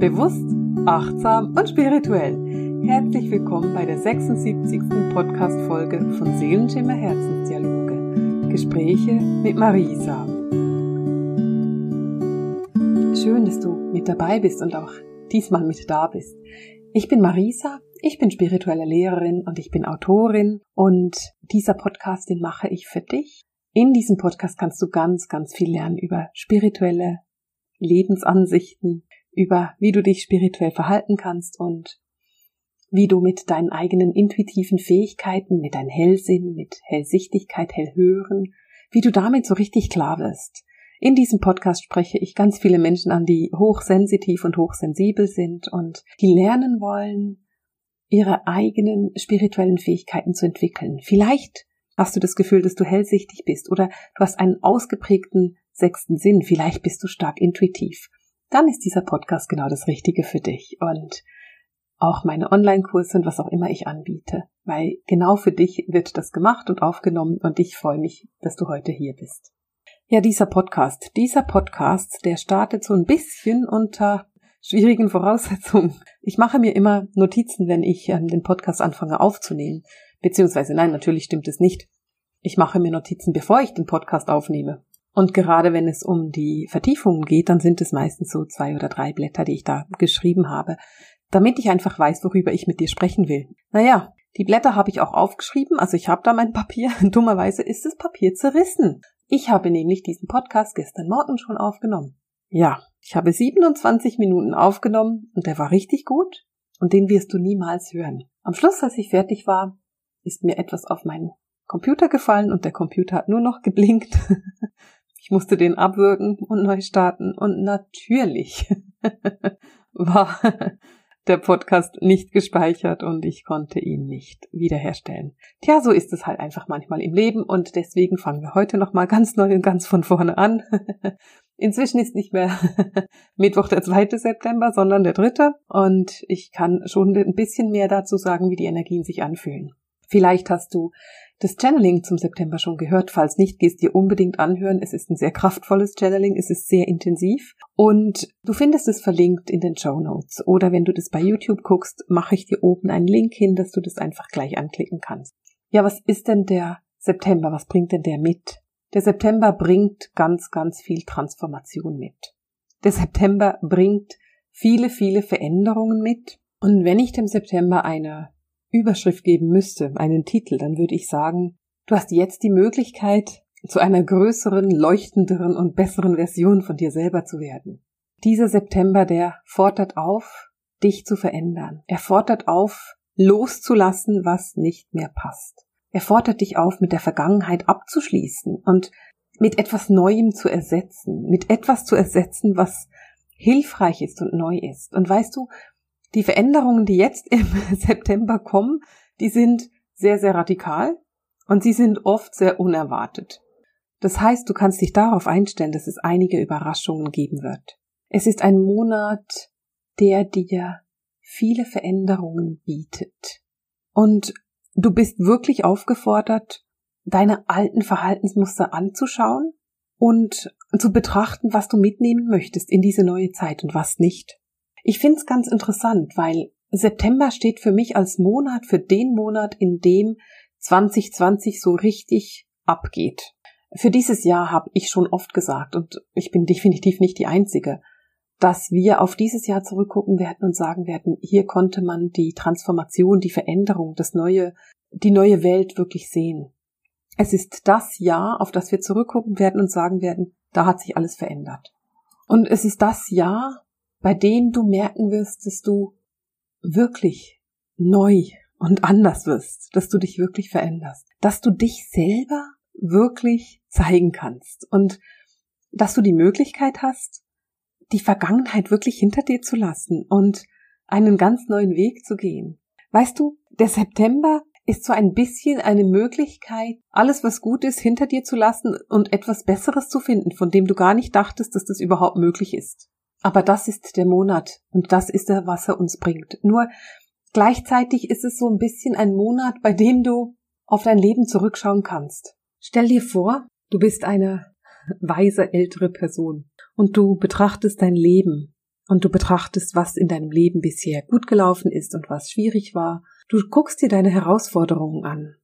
Bewusst, achtsam und spirituell. Herzlich willkommen bei der 76. Podcast-Folge von Seelenschimmer Herzensdialoge. Gespräche mit Marisa. Schön, dass du mit dabei bist und auch diesmal mit da bist. Ich bin Marisa, ich bin spirituelle Lehrerin und ich bin Autorin und dieser Podcast, den mache ich für dich. In diesem Podcast kannst du ganz, ganz viel lernen über spirituelle Lebensansichten, über wie du dich spirituell verhalten kannst und wie du mit deinen eigenen intuitiven Fähigkeiten, mit deinem Hellsinn, mit Hellsichtigkeit, Hellhören, wie du damit so richtig klar wirst. In diesem Podcast spreche ich ganz viele Menschen an, die hochsensitiv und hochsensibel sind und die lernen wollen, ihre eigenen spirituellen Fähigkeiten zu entwickeln. Vielleicht hast du das Gefühl, dass du hellsichtig bist oder du hast einen ausgeprägten sechsten Sinn, vielleicht bist du stark intuitiv dann ist dieser Podcast genau das Richtige für dich und auch meine Online-Kurse und was auch immer ich anbiete, weil genau für dich wird das gemacht und aufgenommen und ich freue mich, dass du heute hier bist. Ja, dieser Podcast, dieser Podcast, der startet so ein bisschen unter schwierigen Voraussetzungen. Ich mache mir immer Notizen, wenn ich ähm, den Podcast anfange aufzunehmen. Beziehungsweise nein, natürlich stimmt es nicht. Ich mache mir Notizen, bevor ich den Podcast aufnehme. Und gerade wenn es um die Vertiefungen geht, dann sind es meistens so zwei oder drei Blätter, die ich da geschrieben habe, damit ich einfach weiß, worüber ich mit dir sprechen will. Naja, die Blätter habe ich auch aufgeschrieben, also ich habe da mein Papier. Dummerweise ist das Papier zerrissen. Ich habe nämlich diesen Podcast gestern Morgen schon aufgenommen. Ja, ich habe 27 Minuten aufgenommen und der war richtig gut und den wirst du niemals hören. Am Schluss, als ich fertig war, ist mir etwas auf meinen Computer gefallen und der Computer hat nur noch geblinkt. Ich musste den abwürgen und neu starten. Und natürlich war der Podcast nicht gespeichert und ich konnte ihn nicht wiederherstellen. Tja, so ist es halt einfach manchmal im Leben und deswegen fangen wir heute nochmal ganz neu und ganz von vorne an. Inzwischen ist nicht mehr Mittwoch der 2. September, sondern der 3. und ich kann schon ein bisschen mehr dazu sagen, wie die Energien sich anfühlen. Vielleicht hast du das Channeling zum September schon gehört. Falls nicht, gehst dir unbedingt anhören. Es ist ein sehr kraftvolles Channeling. Es ist sehr intensiv. Und du findest es verlinkt in den Show Notes. Oder wenn du das bei YouTube guckst, mache ich dir oben einen Link hin, dass du das einfach gleich anklicken kannst. Ja, was ist denn der September? Was bringt denn der mit? Der September bringt ganz, ganz viel Transformation mit. Der September bringt viele, viele Veränderungen mit. Und wenn ich dem September eine Überschrift geben müsste, einen Titel, dann würde ich sagen, du hast jetzt die Möglichkeit, zu einer größeren, leuchtenderen und besseren Version von dir selber zu werden. Dieser September, der fordert auf, dich zu verändern. Er fordert auf, loszulassen, was nicht mehr passt. Er fordert dich auf, mit der Vergangenheit abzuschließen und mit etwas Neuem zu ersetzen, mit etwas zu ersetzen, was hilfreich ist und neu ist. Und weißt du, die Veränderungen, die jetzt im September kommen, die sind sehr, sehr radikal und sie sind oft sehr unerwartet. Das heißt, du kannst dich darauf einstellen, dass es einige Überraschungen geben wird. Es ist ein Monat, der dir viele Veränderungen bietet. Und du bist wirklich aufgefordert, deine alten Verhaltensmuster anzuschauen und zu betrachten, was du mitnehmen möchtest in diese neue Zeit und was nicht. Ich finde es ganz interessant, weil September steht für mich als Monat für den Monat, in dem 2020 so richtig abgeht. Für dieses Jahr habe ich schon oft gesagt, und ich bin definitiv nicht die Einzige, dass wir auf dieses Jahr zurückgucken werden und sagen werden, hier konnte man die Transformation, die Veränderung, das neue, die neue Welt wirklich sehen. Es ist das Jahr, auf das wir zurückgucken werden und sagen werden, da hat sich alles verändert. Und es ist das Jahr, bei dem du merken wirst, dass du wirklich neu und anders wirst, dass du dich wirklich veränderst, dass du dich selber wirklich zeigen kannst und dass du die Möglichkeit hast, die Vergangenheit wirklich hinter dir zu lassen und einen ganz neuen Weg zu gehen. Weißt du, der September ist so ein bisschen eine Möglichkeit, alles, was gut ist, hinter dir zu lassen und etwas Besseres zu finden, von dem du gar nicht dachtest, dass das überhaupt möglich ist. Aber das ist der Monat und das ist der, was er uns bringt. Nur gleichzeitig ist es so ein bisschen ein Monat, bei dem du auf dein Leben zurückschauen kannst. Stell dir vor, du bist eine weise ältere Person und du betrachtest dein Leben und du betrachtest, was in deinem Leben bisher gut gelaufen ist und was schwierig war. Du guckst dir deine Herausforderungen an.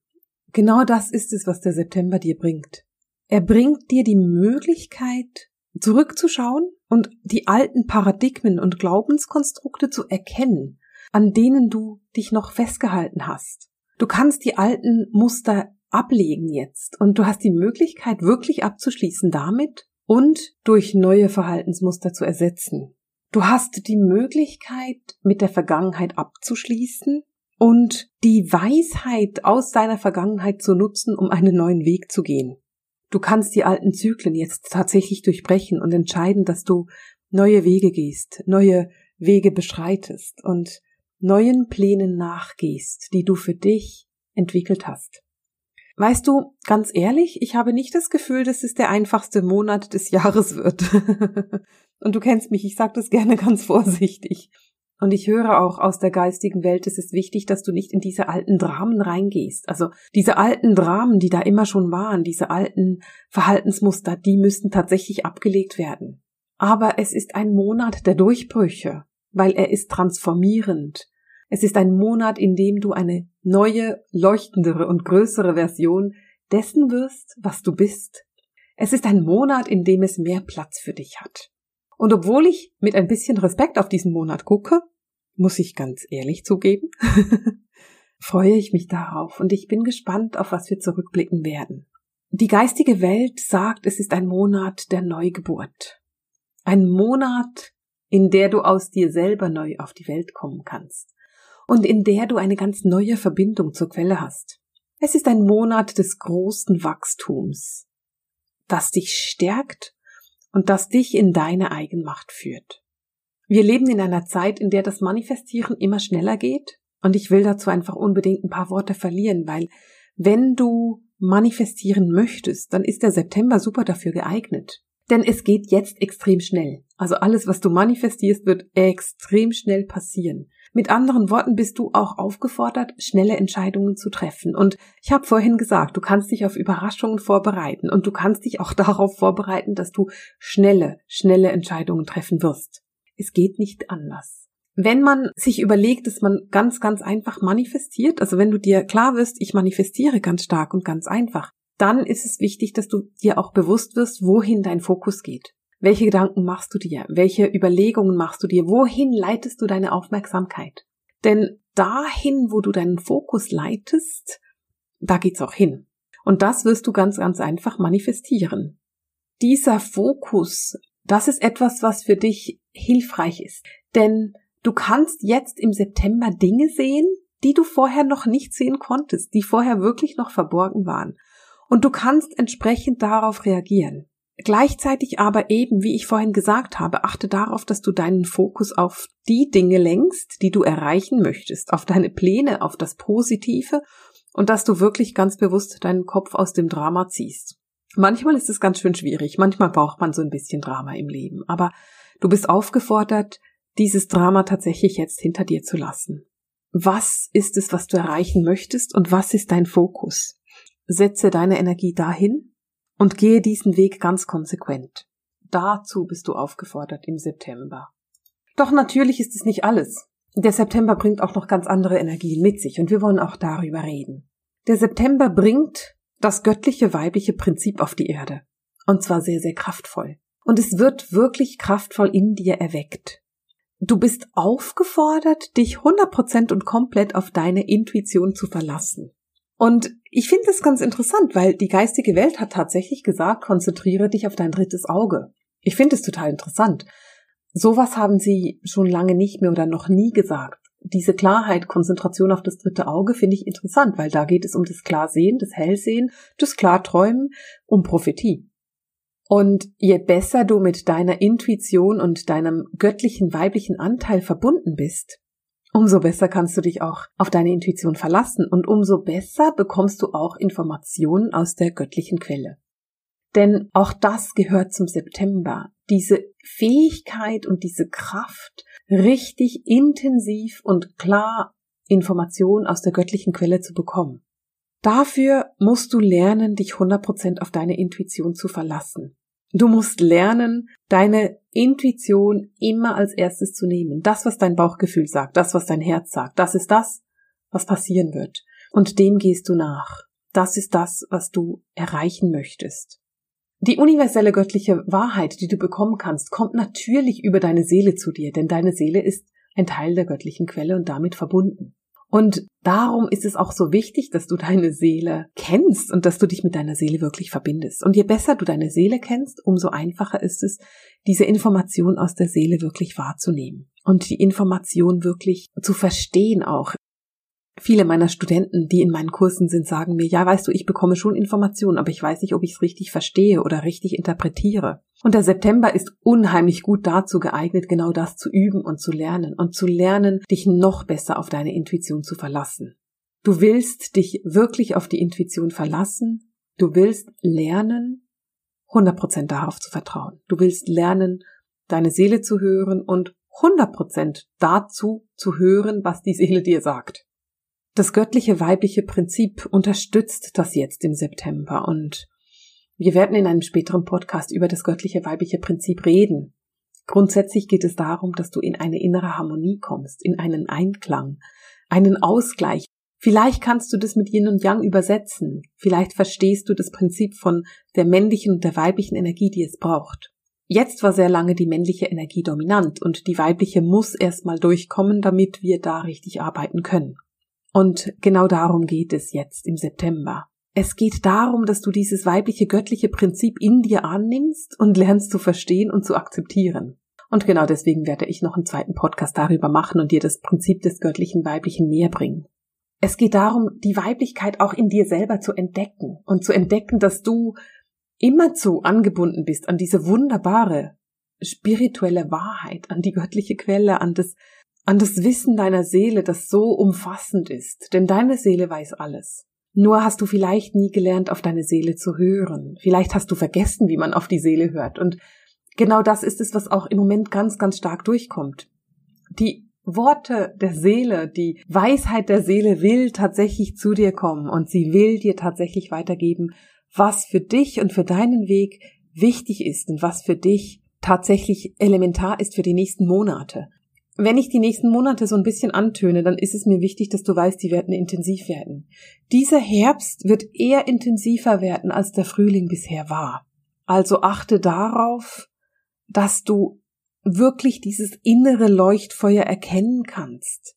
Genau das ist es, was der September dir bringt. Er bringt dir die Möglichkeit, zurückzuschauen und die alten Paradigmen und Glaubenskonstrukte zu erkennen, an denen du dich noch festgehalten hast. Du kannst die alten Muster ablegen jetzt und du hast die Möglichkeit wirklich abzuschließen damit und durch neue Verhaltensmuster zu ersetzen. Du hast die Möglichkeit mit der Vergangenheit abzuschließen und die Weisheit aus deiner Vergangenheit zu nutzen, um einen neuen Weg zu gehen. Du kannst die alten Zyklen jetzt tatsächlich durchbrechen und entscheiden, dass du neue Wege gehst, neue Wege beschreitest und neuen Plänen nachgehst, die du für dich entwickelt hast. Weißt du, ganz ehrlich, ich habe nicht das Gefühl, dass es der einfachste Monat des Jahres wird. und du kennst mich, ich sage das gerne ganz vorsichtig. Und ich höre auch aus der geistigen Welt, es ist wichtig, dass du nicht in diese alten Dramen reingehst. Also diese alten Dramen, die da immer schon waren, diese alten Verhaltensmuster, die müssten tatsächlich abgelegt werden. Aber es ist ein Monat der Durchbrüche, weil er ist transformierend. Es ist ein Monat, in dem du eine neue, leuchtendere und größere Version dessen wirst, was du bist. Es ist ein Monat, in dem es mehr Platz für dich hat. Und obwohl ich mit ein bisschen Respekt auf diesen Monat gucke, muss ich ganz ehrlich zugeben, freue ich mich darauf und ich bin gespannt, auf was wir zurückblicken werden. Die geistige Welt sagt, es ist ein Monat der Neugeburt. Ein Monat, in der du aus dir selber neu auf die Welt kommen kannst und in der du eine ganz neue Verbindung zur Quelle hast. Es ist ein Monat des großen Wachstums, das dich stärkt und das dich in deine Eigenmacht führt. Wir leben in einer Zeit, in der das Manifestieren immer schneller geht und ich will dazu einfach unbedingt ein paar Worte verlieren, weil wenn du manifestieren möchtest, dann ist der September super dafür geeignet. Denn es geht jetzt extrem schnell. Also alles, was du manifestierst, wird extrem schnell passieren. Mit anderen Worten bist du auch aufgefordert, schnelle Entscheidungen zu treffen. Und ich habe vorhin gesagt, du kannst dich auf Überraschungen vorbereiten und du kannst dich auch darauf vorbereiten, dass du schnelle, schnelle Entscheidungen treffen wirst. Es geht nicht anders. Wenn man sich überlegt, dass man ganz, ganz einfach manifestiert, also wenn du dir klar wirst, ich manifestiere ganz stark und ganz einfach, dann ist es wichtig, dass du dir auch bewusst wirst, wohin dein Fokus geht. Welche Gedanken machst du dir? Welche Überlegungen machst du dir? Wohin leitest du deine Aufmerksamkeit? Denn dahin, wo du deinen Fokus leitest, da geht's auch hin. Und das wirst du ganz, ganz einfach manifestieren. Dieser Fokus, das ist etwas, was für dich hilfreich ist. Denn du kannst jetzt im September Dinge sehen, die du vorher noch nicht sehen konntest, die vorher wirklich noch verborgen waren. Und du kannst entsprechend darauf reagieren. Gleichzeitig aber eben, wie ich vorhin gesagt habe, achte darauf, dass du deinen Fokus auf die Dinge lenkst, die du erreichen möchtest, auf deine Pläne, auf das Positive und dass du wirklich ganz bewusst deinen Kopf aus dem Drama ziehst. Manchmal ist es ganz schön schwierig, manchmal braucht man so ein bisschen Drama im Leben, aber du bist aufgefordert, dieses Drama tatsächlich jetzt hinter dir zu lassen. Was ist es, was du erreichen möchtest und was ist dein Fokus? Setze deine Energie dahin, und gehe diesen Weg ganz konsequent. Dazu bist du aufgefordert im September. Doch natürlich ist es nicht alles. Der September bringt auch noch ganz andere Energien mit sich und wir wollen auch darüber reden. Der September bringt das göttliche weibliche Prinzip auf die Erde. Und zwar sehr, sehr kraftvoll. Und es wird wirklich kraftvoll in dir erweckt. Du bist aufgefordert, dich 100% und komplett auf deine Intuition zu verlassen. Und ich finde das ganz interessant, weil die geistige Welt hat tatsächlich gesagt, konzentriere dich auf dein drittes Auge. Ich finde es total interessant. Sowas haben sie schon lange nicht mehr oder noch nie gesagt. Diese Klarheit, Konzentration auf das dritte Auge finde ich interessant, weil da geht es um das Klarsehen, das Hellsehen, das Klarträumen, um Prophetie. Und je besser du mit deiner Intuition und deinem göttlichen weiblichen Anteil verbunden bist, umso besser kannst du dich auch auf deine Intuition verlassen und umso besser bekommst du auch Informationen aus der göttlichen Quelle. Denn auch das gehört zum September. Diese Fähigkeit und diese Kraft, richtig intensiv und klar Informationen aus der göttlichen Quelle zu bekommen. Dafür musst du lernen, dich 100% auf deine Intuition zu verlassen. Du musst lernen, deine Intuition immer als erstes zu nehmen. Das, was dein Bauchgefühl sagt, das, was dein Herz sagt, das ist das, was passieren wird. Und dem gehst du nach. Das ist das, was du erreichen möchtest. Die universelle göttliche Wahrheit, die du bekommen kannst, kommt natürlich über deine Seele zu dir, denn deine Seele ist ein Teil der göttlichen Quelle und damit verbunden. Und darum ist es auch so wichtig, dass du deine Seele kennst und dass du dich mit deiner Seele wirklich verbindest. Und je besser du deine Seele kennst, umso einfacher ist es, diese Information aus der Seele wirklich wahrzunehmen und die Information wirklich zu verstehen auch. Viele meiner Studenten, die in meinen Kursen sind, sagen mir, ja, weißt du, ich bekomme schon Informationen, aber ich weiß nicht, ob ich es richtig verstehe oder richtig interpretiere. Und der September ist unheimlich gut dazu geeignet, genau das zu üben und zu lernen und zu lernen, dich noch besser auf deine Intuition zu verlassen. Du willst dich wirklich auf die Intuition verlassen. Du willst lernen, 100% darauf zu vertrauen. Du willst lernen, deine Seele zu hören und 100% dazu zu hören, was die Seele dir sagt. Das göttliche weibliche Prinzip unterstützt das jetzt im September und wir werden in einem späteren Podcast über das göttliche weibliche Prinzip reden. Grundsätzlich geht es darum, dass du in eine innere Harmonie kommst, in einen Einklang, einen Ausgleich. Vielleicht kannst du das mit Yin und Yang übersetzen. Vielleicht verstehst du das Prinzip von der männlichen und der weiblichen Energie, die es braucht. Jetzt war sehr lange die männliche Energie dominant und die weibliche muss erstmal durchkommen, damit wir da richtig arbeiten können. Und genau darum geht es jetzt im September. Es geht darum, dass du dieses weibliche göttliche Prinzip in dir annimmst und lernst zu verstehen und zu akzeptieren. Und genau deswegen werde ich noch einen zweiten Podcast darüber machen und dir das Prinzip des göttlichen weiblichen näher bringen. Es geht darum, die Weiblichkeit auch in dir selber zu entdecken und zu entdecken, dass du immerzu angebunden bist an diese wunderbare spirituelle Wahrheit, an die göttliche Quelle, an das an das Wissen deiner Seele, das so umfassend ist, denn deine Seele weiß alles. Nur hast du vielleicht nie gelernt, auf deine Seele zu hören. Vielleicht hast du vergessen, wie man auf die Seele hört. Und genau das ist es, was auch im Moment ganz, ganz stark durchkommt. Die Worte der Seele, die Weisheit der Seele will tatsächlich zu dir kommen und sie will dir tatsächlich weitergeben, was für dich und für deinen Weg wichtig ist und was für dich tatsächlich elementar ist für die nächsten Monate wenn ich die nächsten Monate so ein bisschen antöne, dann ist es mir wichtig, dass du weißt, die werden intensiv werden. Dieser Herbst wird eher intensiver werden, als der Frühling bisher war. Also achte darauf, dass du wirklich dieses innere Leuchtfeuer erkennen kannst,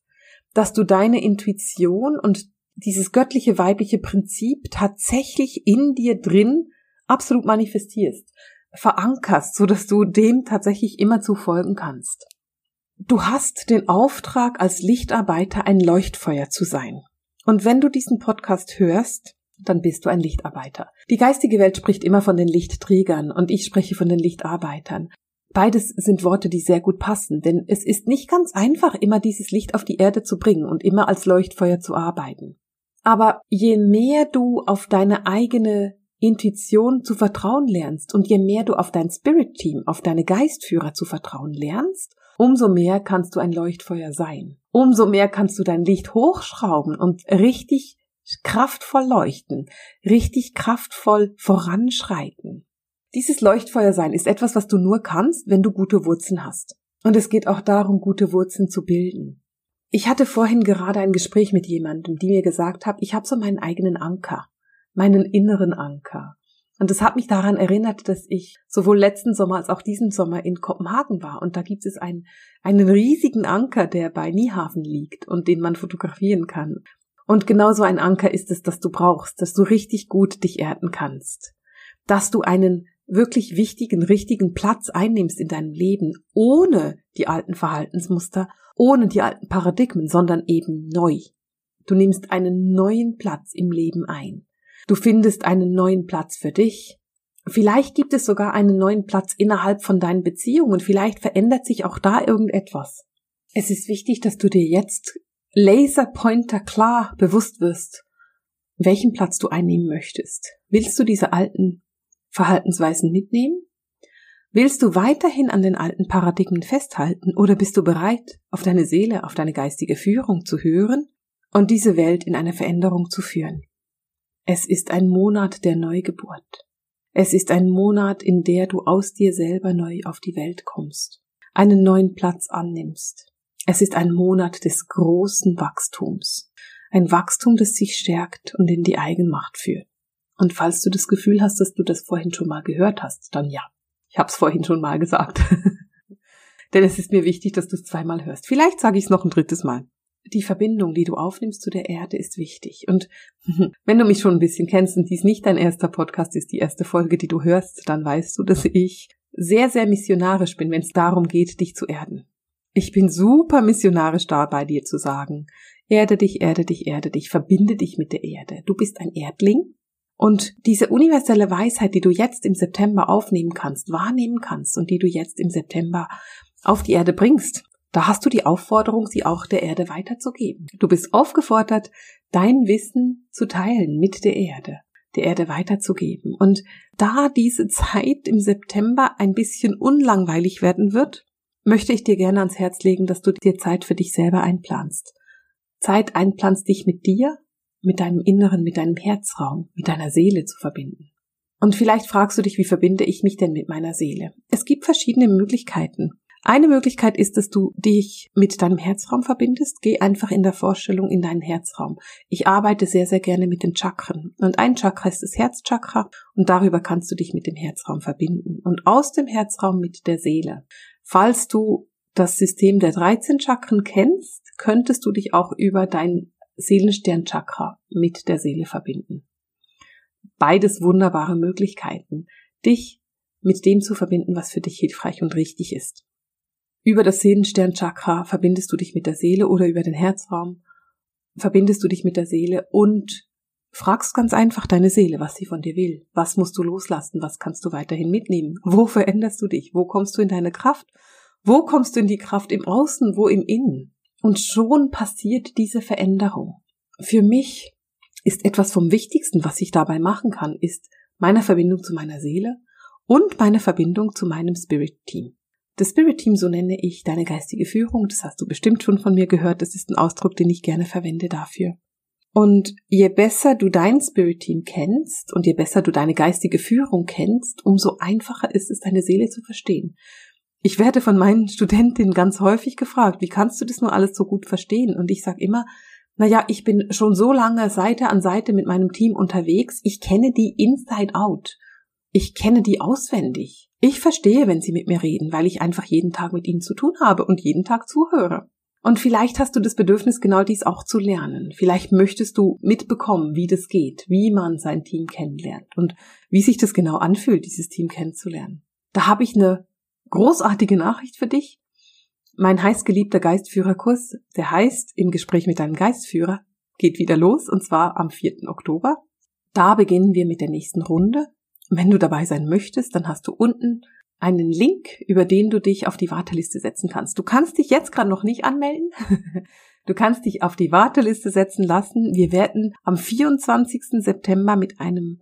dass du deine Intuition und dieses göttliche weibliche Prinzip tatsächlich in dir drin absolut manifestierst, verankerst, so dass du dem tatsächlich immer zu folgen kannst. Du hast den Auftrag, als Lichtarbeiter ein Leuchtfeuer zu sein. Und wenn du diesen Podcast hörst, dann bist du ein Lichtarbeiter. Die geistige Welt spricht immer von den Lichtträgern und ich spreche von den Lichtarbeitern. Beides sind Worte, die sehr gut passen, denn es ist nicht ganz einfach, immer dieses Licht auf die Erde zu bringen und immer als Leuchtfeuer zu arbeiten. Aber je mehr du auf deine eigene Intuition zu vertrauen lernst und je mehr du auf dein Spirit Team, auf deine Geistführer zu vertrauen lernst, umso mehr kannst du ein Leuchtfeuer sein. Umso mehr kannst du dein Licht hochschrauben und richtig kraftvoll leuchten, richtig kraftvoll voranschreiten. Dieses Leuchtfeuer sein ist etwas, was du nur kannst, wenn du gute Wurzeln hast. Und es geht auch darum, gute Wurzeln zu bilden. Ich hatte vorhin gerade ein Gespräch mit jemandem, die mir gesagt hat, ich habe so meinen eigenen Anker, meinen inneren Anker. Und das hat mich daran erinnert, dass ich sowohl letzten Sommer als auch diesen Sommer in Kopenhagen war. Und da gibt es einen, einen riesigen Anker, der bei Niehafen liegt und den man fotografieren kann. Und genau so ein Anker ist es, dass du brauchst, dass du richtig gut dich erden kannst. Dass du einen wirklich wichtigen, richtigen Platz einnimmst in deinem Leben, ohne die alten Verhaltensmuster, ohne die alten Paradigmen, sondern eben neu. Du nimmst einen neuen Platz im Leben ein. Du findest einen neuen Platz für dich. Vielleicht gibt es sogar einen neuen Platz innerhalb von deinen Beziehungen. Vielleicht verändert sich auch da irgendetwas. Es ist wichtig, dass du dir jetzt Laserpointer klar bewusst wirst, welchen Platz du einnehmen möchtest. Willst du diese alten Verhaltensweisen mitnehmen? Willst du weiterhin an den alten Paradigmen festhalten oder bist du bereit, auf deine Seele, auf deine geistige Führung zu hören und diese Welt in eine Veränderung zu führen? Es ist ein Monat der Neugeburt. Es ist ein Monat, in der du aus dir selber neu auf die Welt kommst, einen neuen Platz annimmst. Es ist ein Monat des großen Wachstums, ein Wachstum, das sich stärkt und in die Eigenmacht führt. Und falls du das Gefühl hast, dass du das vorhin schon mal gehört hast, dann ja. Ich habe es vorhin schon mal gesagt. Denn es ist mir wichtig, dass du es zweimal hörst. Vielleicht sage ich es noch ein drittes Mal. Die Verbindung, die du aufnimmst zu der Erde, ist wichtig. Und wenn du mich schon ein bisschen kennst und dies nicht dein erster Podcast ist, die erste Folge, die du hörst, dann weißt du, dass ich sehr, sehr missionarisch bin, wenn es darum geht, dich zu erden. Ich bin super missionarisch da bei dir zu sagen, erde dich, erde dich, erde dich, verbinde dich mit der Erde. Du bist ein Erdling und diese universelle Weisheit, die du jetzt im September aufnehmen kannst, wahrnehmen kannst und die du jetzt im September auf die Erde bringst, da hast du die Aufforderung, sie auch der Erde weiterzugeben. Du bist aufgefordert, dein Wissen zu teilen mit der Erde, der Erde weiterzugeben. Und da diese Zeit im September ein bisschen unlangweilig werden wird, möchte ich dir gerne ans Herz legen, dass du dir Zeit für dich selber einplanst. Zeit einplanst, dich mit dir, mit deinem Inneren, mit deinem Herzraum, mit deiner Seele zu verbinden. Und vielleicht fragst du dich, wie verbinde ich mich denn mit meiner Seele? Es gibt verschiedene Möglichkeiten. Eine Möglichkeit ist, dass du dich mit deinem Herzraum verbindest. Geh einfach in der Vorstellung in deinen Herzraum. Ich arbeite sehr, sehr gerne mit den Chakren. Und ein Chakra ist das Herzchakra und darüber kannst du dich mit dem Herzraum verbinden. Und aus dem Herzraum mit der Seele. Falls du das System der 13 Chakren kennst, könntest du dich auch über dein Seelensternchakra mit der Seele verbinden. Beides wunderbare Möglichkeiten, dich mit dem zu verbinden, was für dich hilfreich und richtig ist. Über das Seelensternchakra verbindest du dich mit der Seele oder über den Herzraum verbindest du dich mit der Seele und fragst ganz einfach deine Seele, was sie von dir will. Was musst du loslassen? Was kannst du weiterhin mitnehmen? Wo veränderst du dich? Wo kommst du in deine Kraft? Wo kommst du in die Kraft im Außen? Wo im Innen? Und schon passiert diese Veränderung. Für mich ist etwas vom Wichtigsten, was ich dabei machen kann, ist meine Verbindung zu meiner Seele und meine Verbindung zu meinem Spirit Team. Das Spirit Team, so nenne ich deine geistige Führung, das hast du bestimmt schon von mir gehört, das ist ein Ausdruck, den ich gerne verwende dafür. Und je besser du dein Spirit Team kennst und je besser du deine geistige Führung kennst, umso einfacher ist es, deine Seele zu verstehen. Ich werde von meinen Studentinnen ganz häufig gefragt, wie kannst du das nur alles so gut verstehen? Und ich sage immer, naja, ich bin schon so lange Seite an Seite mit meinem Team unterwegs, ich kenne die inside out. Ich kenne die auswendig. Ich verstehe, wenn sie mit mir reden, weil ich einfach jeden Tag mit ihnen zu tun habe und jeden Tag zuhöre. Und vielleicht hast du das Bedürfnis, genau dies auch zu lernen. Vielleicht möchtest du mitbekommen, wie das geht, wie man sein Team kennenlernt und wie sich das genau anfühlt, dieses Team kennenzulernen. Da habe ich eine großartige Nachricht für dich. Mein heißgeliebter Geistführerkurs, der heißt Im Gespräch mit deinem Geistführer, geht wieder los und zwar am 4. Oktober. Da beginnen wir mit der nächsten Runde. Wenn du dabei sein möchtest, dann hast du unten einen Link, über den du dich auf die Warteliste setzen kannst. Du kannst dich jetzt gerade noch nicht anmelden. Du kannst dich auf die Warteliste setzen lassen. Wir werden am 24. September mit einem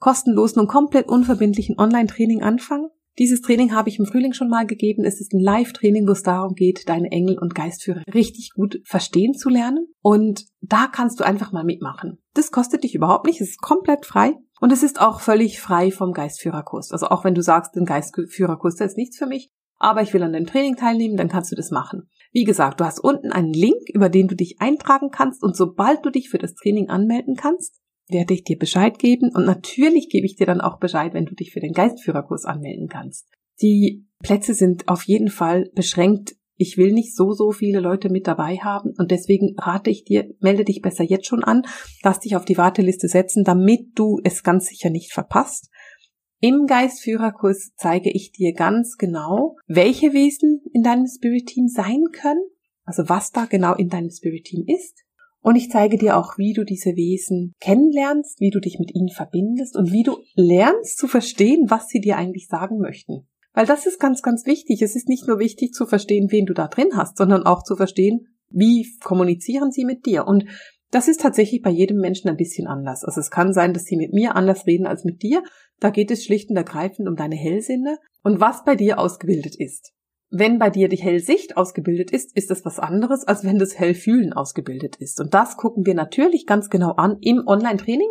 kostenlosen und komplett unverbindlichen Online-Training anfangen. Dieses Training habe ich im Frühling schon mal gegeben. Es ist ein Live-Training, wo es darum geht, deine Engel und Geistführer richtig gut verstehen zu lernen. Und da kannst du einfach mal mitmachen. Das kostet dich überhaupt nicht. Es ist komplett frei. Und es ist auch völlig frei vom Geistführerkurs. Also auch wenn du sagst, den Geistführerkurs, der ist nichts für mich, aber ich will an dem Training teilnehmen, dann kannst du das machen. Wie gesagt, du hast unten einen Link, über den du dich eintragen kannst und sobald du dich für das Training anmelden kannst, werde ich dir Bescheid geben und natürlich gebe ich dir dann auch Bescheid, wenn du dich für den Geistführerkurs anmelden kannst. Die Plätze sind auf jeden Fall beschränkt. Ich will nicht so, so viele Leute mit dabei haben und deswegen rate ich dir, melde dich besser jetzt schon an, lass dich auf die Warteliste setzen, damit du es ganz sicher nicht verpasst. Im Geistführerkurs zeige ich dir ganz genau, welche Wesen in deinem Spirit Team sein können, also was da genau in deinem Spirit Team ist, und ich zeige dir auch, wie du diese Wesen kennenlernst, wie du dich mit ihnen verbindest und wie du lernst zu verstehen, was sie dir eigentlich sagen möchten. Weil das ist ganz, ganz wichtig. Es ist nicht nur wichtig zu verstehen, wen du da drin hast, sondern auch zu verstehen, wie kommunizieren sie mit dir. Und das ist tatsächlich bei jedem Menschen ein bisschen anders. Also es kann sein, dass sie mit mir anders reden als mit dir. Da geht es schlicht und ergreifend um deine Hellsinne und was bei dir ausgebildet ist. Wenn bei dir die Hellsicht ausgebildet ist, ist das was anderes, als wenn das Hellfühlen ausgebildet ist. Und das gucken wir natürlich ganz genau an im Online-Training.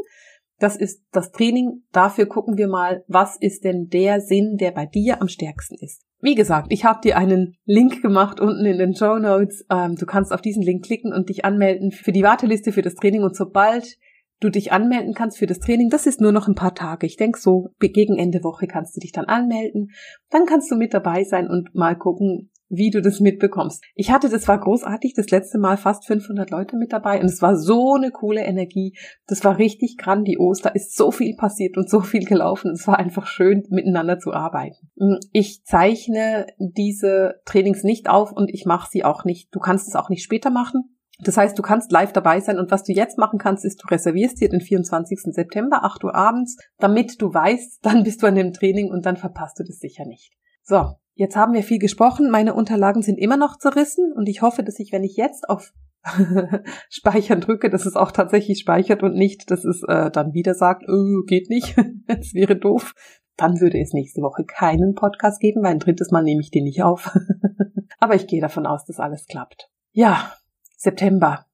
Das ist das Training. Dafür gucken wir mal, was ist denn der Sinn, der bei dir am stärksten ist. Wie gesagt, ich habe dir einen Link gemacht unten in den Show Notes. Ähm, du kannst auf diesen Link klicken und dich anmelden für die Warteliste für das Training. Und sobald du dich anmelden kannst für das Training, das ist nur noch ein paar Tage. Ich denke so, gegen Ende Woche kannst du dich dann anmelden. Dann kannst du mit dabei sein und mal gucken, wie du das mitbekommst. Ich hatte, das war großartig, das letzte Mal fast 500 Leute mit dabei und es war so eine coole Energie. Das war richtig grandios. Da ist so viel passiert und so viel gelaufen. Es war einfach schön, miteinander zu arbeiten. Mm, ich zeichne diese Trainings nicht auf und ich mache sie auch nicht. Du kannst es auch nicht später machen. Das heißt, du kannst live dabei sein und was du jetzt machen kannst, ist, du reservierst dir den 24. September, 8 Uhr abends, damit du weißt, dann bist du an dem Training und dann verpasst du das sicher nicht. So, Jetzt haben wir viel gesprochen. Meine Unterlagen sind immer noch zerrissen und ich hoffe, dass ich, wenn ich jetzt auf Speichern drücke, dass es auch tatsächlich speichert und nicht, dass es äh, dann wieder sagt, oh, geht nicht, es wäre doof. Dann würde es nächste Woche keinen Podcast geben, weil ein drittes Mal nehme ich den nicht auf. Aber ich gehe davon aus, dass alles klappt. Ja, September.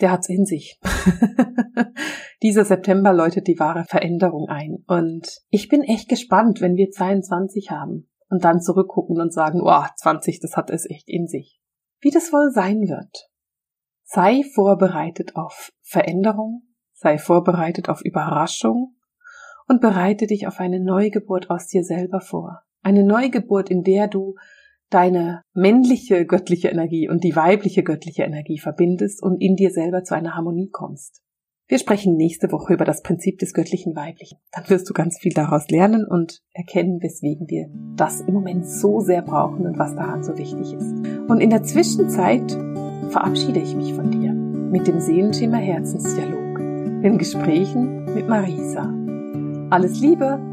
Der hat's in sich. Dieser September läutet die wahre Veränderung ein. Und ich bin echt gespannt, wenn wir 22 haben und dann zurückgucken und sagen, oh, 20, das hat es echt in sich. Wie das wohl sein wird. Sei vorbereitet auf Veränderung, sei vorbereitet auf Überraschung und bereite dich auf eine Neugeburt aus dir selber vor. Eine Neugeburt, in der du deine männliche göttliche Energie und die weibliche göttliche Energie verbindest und in dir selber zu einer Harmonie kommst. Wir sprechen nächste Woche über das Prinzip des göttlichen Weiblichen. Dann wirst du ganz viel daraus lernen und erkennen, weswegen wir das im Moment so sehr brauchen und was daran so wichtig ist. Und in der Zwischenzeit verabschiede ich mich von dir mit dem Seelenschimmer Herzensdialog, den Gesprächen mit Marisa. Alles Liebe!